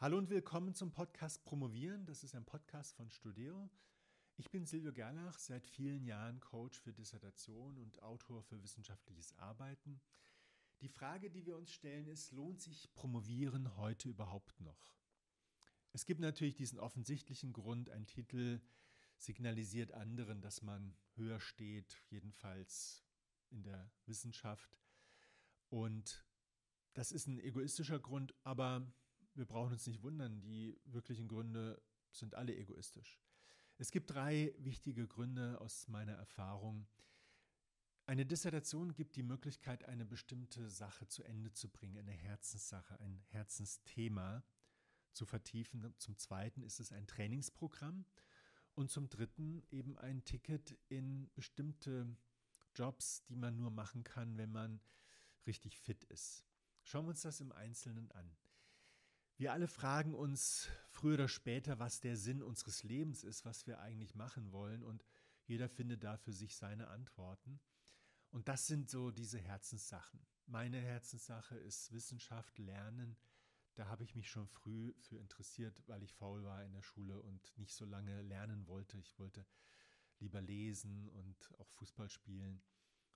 Hallo und willkommen zum Podcast Promovieren. Das ist ein Podcast von Studeo. Ich bin Silvio Gerlach, seit vielen Jahren Coach für Dissertation und Autor für wissenschaftliches Arbeiten. Die Frage, die wir uns stellen, ist, lohnt sich Promovieren heute überhaupt noch? Es gibt natürlich diesen offensichtlichen Grund, ein Titel signalisiert anderen, dass man höher steht, jedenfalls in der Wissenschaft. Und das ist ein egoistischer Grund, aber wir brauchen uns nicht wundern, die wirklichen Gründe sind alle egoistisch. Es gibt drei wichtige Gründe aus meiner Erfahrung. Eine Dissertation gibt die Möglichkeit, eine bestimmte Sache zu Ende zu bringen, eine Herzenssache, ein Herzensthema zu vertiefen. Zum Zweiten ist es ein Trainingsprogramm und zum Dritten eben ein Ticket in bestimmte Jobs, die man nur machen kann, wenn man richtig fit ist. Schauen wir uns das im Einzelnen an. Wir alle fragen uns früher oder später, was der Sinn unseres Lebens ist, was wir eigentlich machen wollen und jeder findet da für sich seine Antworten. Und das sind so diese Herzenssachen. Meine Herzenssache ist Wissenschaft, Lernen. Da habe ich mich schon früh für interessiert, weil ich faul war in der Schule und nicht so lange lernen wollte. Ich wollte lieber lesen und auch Fußball spielen.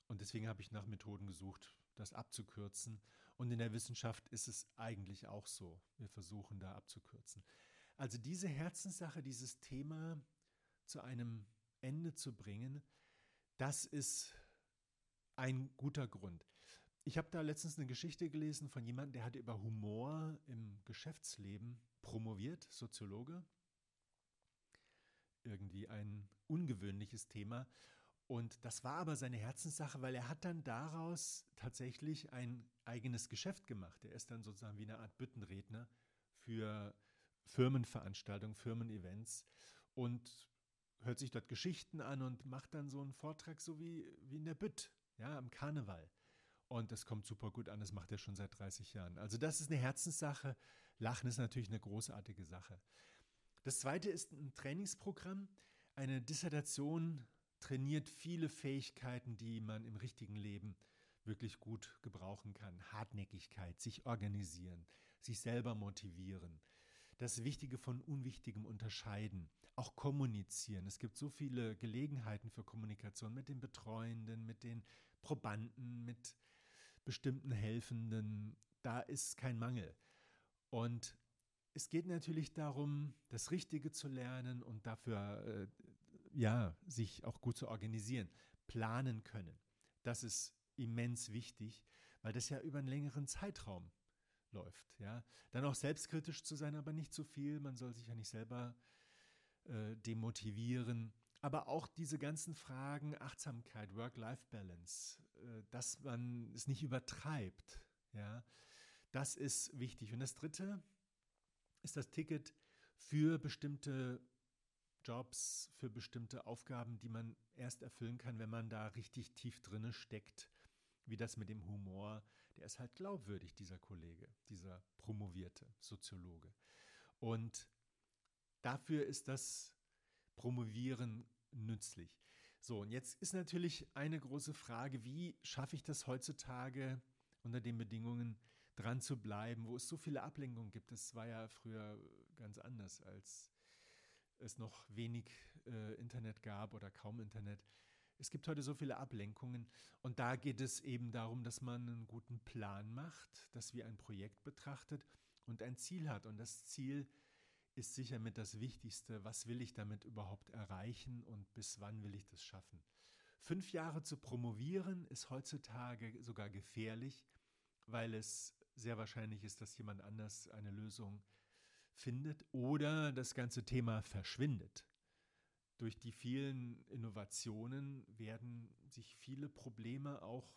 Und deswegen habe ich nach Methoden gesucht, das abzukürzen. Und in der Wissenschaft ist es eigentlich auch so. Wir versuchen da abzukürzen. Also diese Herzenssache, dieses Thema zu einem Ende zu bringen, das ist ein guter Grund. Ich habe da letztens eine Geschichte gelesen von jemandem, der hatte über Humor im Geschäftsleben promoviert, Soziologe. Irgendwie ein ungewöhnliches Thema. Und das war aber seine Herzenssache, weil er hat dann daraus tatsächlich ein eigenes Geschäft gemacht. Er ist dann sozusagen wie eine Art Büttenredner für Firmenveranstaltungen, Firmen-Events und hört sich dort Geschichten an und macht dann so einen Vortrag so wie, wie in der Bütt, ja, am Karneval. Und das kommt super gut an, das macht er schon seit 30 Jahren. Also das ist eine Herzenssache. Lachen ist natürlich eine großartige Sache. Das zweite ist ein Trainingsprogramm, eine Dissertation trainiert viele Fähigkeiten, die man im richtigen Leben wirklich gut gebrauchen kann. Hartnäckigkeit, sich organisieren, sich selber motivieren, das Wichtige von Unwichtigem unterscheiden, auch kommunizieren. Es gibt so viele Gelegenheiten für Kommunikation mit den Betreuenden, mit den Probanden, mit bestimmten Helfenden. Da ist kein Mangel. Und es geht natürlich darum, das Richtige zu lernen und dafür äh, ja, sich auch gut zu organisieren, planen können. Das ist immens wichtig, weil das ja über einen längeren Zeitraum läuft. Ja. Dann auch selbstkritisch zu sein, aber nicht zu viel. Man soll sich ja nicht selber äh, demotivieren. Aber auch diese ganzen Fragen Achtsamkeit, Work-Life-Balance, äh, dass man es nicht übertreibt. Ja. Das ist wichtig. Und das Dritte, ist das Ticket für bestimmte Jobs, für bestimmte Aufgaben, die man erst erfüllen kann, wenn man da richtig tief drinne steckt. Wie das mit dem Humor, der ist halt glaubwürdig, dieser Kollege, dieser promovierte Soziologe. Und dafür ist das Promovieren nützlich. So, und jetzt ist natürlich eine große Frage, wie schaffe ich das heutzutage unter den Bedingungen, dran zu bleiben, wo es so viele Ablenkungen gibt. Das war ja früher ganz anders, als es noch wenig äh, Internet gab oder kaum Internet. Es gibt heute so viele Ablenkungen und da geht es eben darum, dass man einen guten Plan macht, dass wir ein Projekt betrachtet und ein Ziel hat. Und das Ziel ist sicher mit das Wichtigste. Was will ich damit überhaupt erreichen und bis wann will ich das schaffen? Fünf Jahre zu promovieren ist heutzutage sogar gefährlich, weil es sehr wahrscheinlich ist, dass jemand anders eine Lösung findet oder das ganze Thema verschwindet. Durch die vielen Innovationen werden sich viele Probleme auch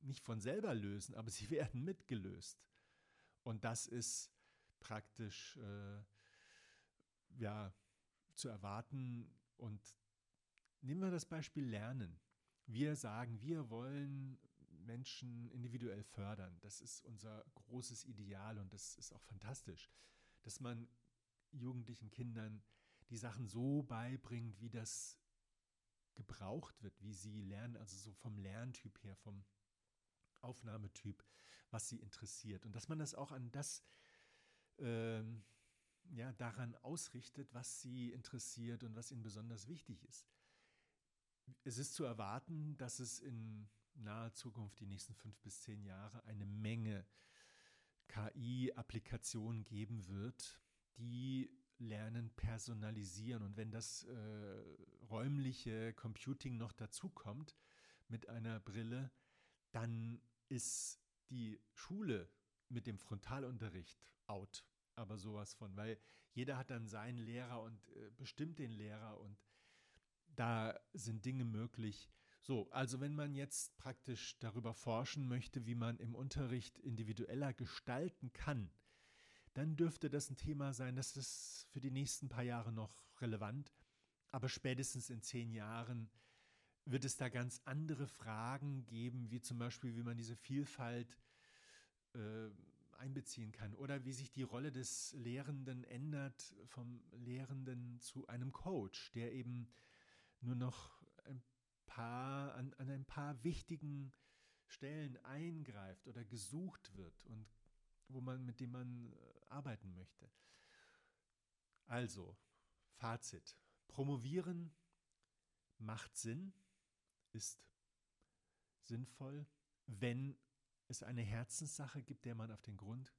nicht von selber lösen, aber sie werden mitgelöst. Und das ist praktisch äh, ja, zu erwarten. Und nehmen wir das Beispiel Lernen. Wir sagen, wir wollen Menschen individuell fördern. Das ist unser großes Ideal und das ist auch fantastisch, dass man jugendlichen Kindern die Sachen so beibringt, wie das gebraucht wird, wie sie lernen, also so vom Lerntyp her, vom Aufnahmetyp, was sie interessiert. Und dass man das auch an das äh, ja, daran ausrichtet, was sie interessiert und was ihnen besonders wichtig ist. Es ist zu erwarten, dass es in naher Zukunft, die nächsten fünf bis zehn Jahre, eine Menge KI-Applikationen geben wird, die Lernen personalisieren. Und wenn das äh, räumliche Computing noch dazukommt mit einer Brille, dann ist die Schule mit dem Frontalunterricht out. Aber sowas von, weil jeder hat dann seinen Lehrer und äh, bestimmt den Lehrer und da sind Dinge möglich. So, also wenn man jetzt praktisch darüber forschen möchte, wie man im Unterricht individueller gestalten kann, dann dürfte das ein Thema sein, das ist für die nächsten paar Jahre noch relevant. Aber spätestens in zehn Jahren wird es da ganz andere Fragen geben, wie zum Beispiel, wie man diese Vielfalt äh, einbeziehen kann oder wie sich die Rolle des Lehrenden ändert vom Lehrenden zu einem Coach, der eben nur noch ein paar, an, an ein paar wichtigen Stellen eingreift oder gesucht wird und wo man, mit dem man äh, arbeiten möchte. Also, Fazit. Promovieren macht Sinn, ist sinnvoll, wenn es eine Herzenssache gibt, der man auf den Grund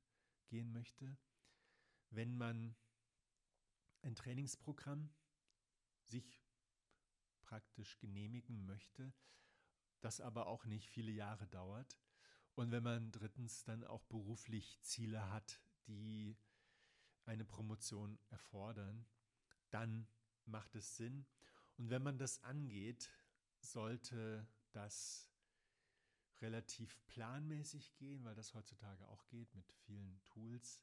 gehen möchte, wenn man ein Trainingsprogramm sich praktisch genehmigen möchte, das aber auch nicht viele Jahre dauert. Und wenn man drittens dann auch beruflich Ziele hat, die eine Promotion erfordern, dann macht es Sinn. Und wenn man das angeht, sollte das relativ planmäßig gehen, weil das heutzutage auch geht mit vielen Tools.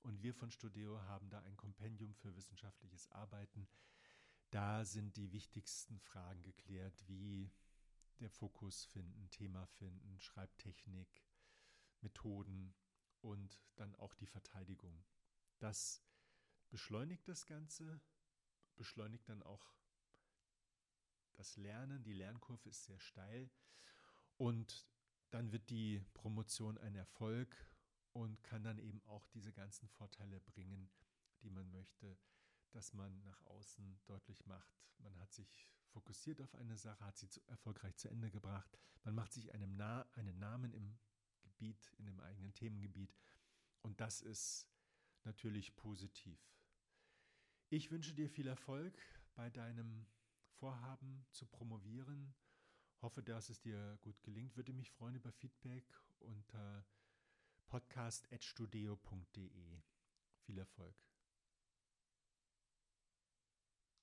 Und wir von Studeo haben da ein Kompendium für wissenschaftliches Arbeiten. Da sind die wichtigsten Fragen geklärt, wie der Fokus finden, Thema finden, Schreibtechnik, Methoden und dann auch die Verteidigung. Das beschleunigt das Ganze, beschleunigt dann auch das Lernen. Die Lernkurve ist sehr steil und dann wird die Promotion ein Erfolg und kann dann eben auch diese ganzen Vorteile bringen, die man möchte, dass man nach außen deutlich macht, man hat sich fokussiert auf eine Sache, hat sie zu, erfolgreich zu Ende gebracht, man macht sich einem Na einen Namen im Gebiet, in dem eigenen Themengebiet und das ist natürlich positiv. Ich wünsche dir viel Erfolg bei deinem Vorhaben zu promovieren Hoffe, dass es dir gut gelingt. Würde mich freuen über Feedback unter podcast.studio.de. Viel Erfolg.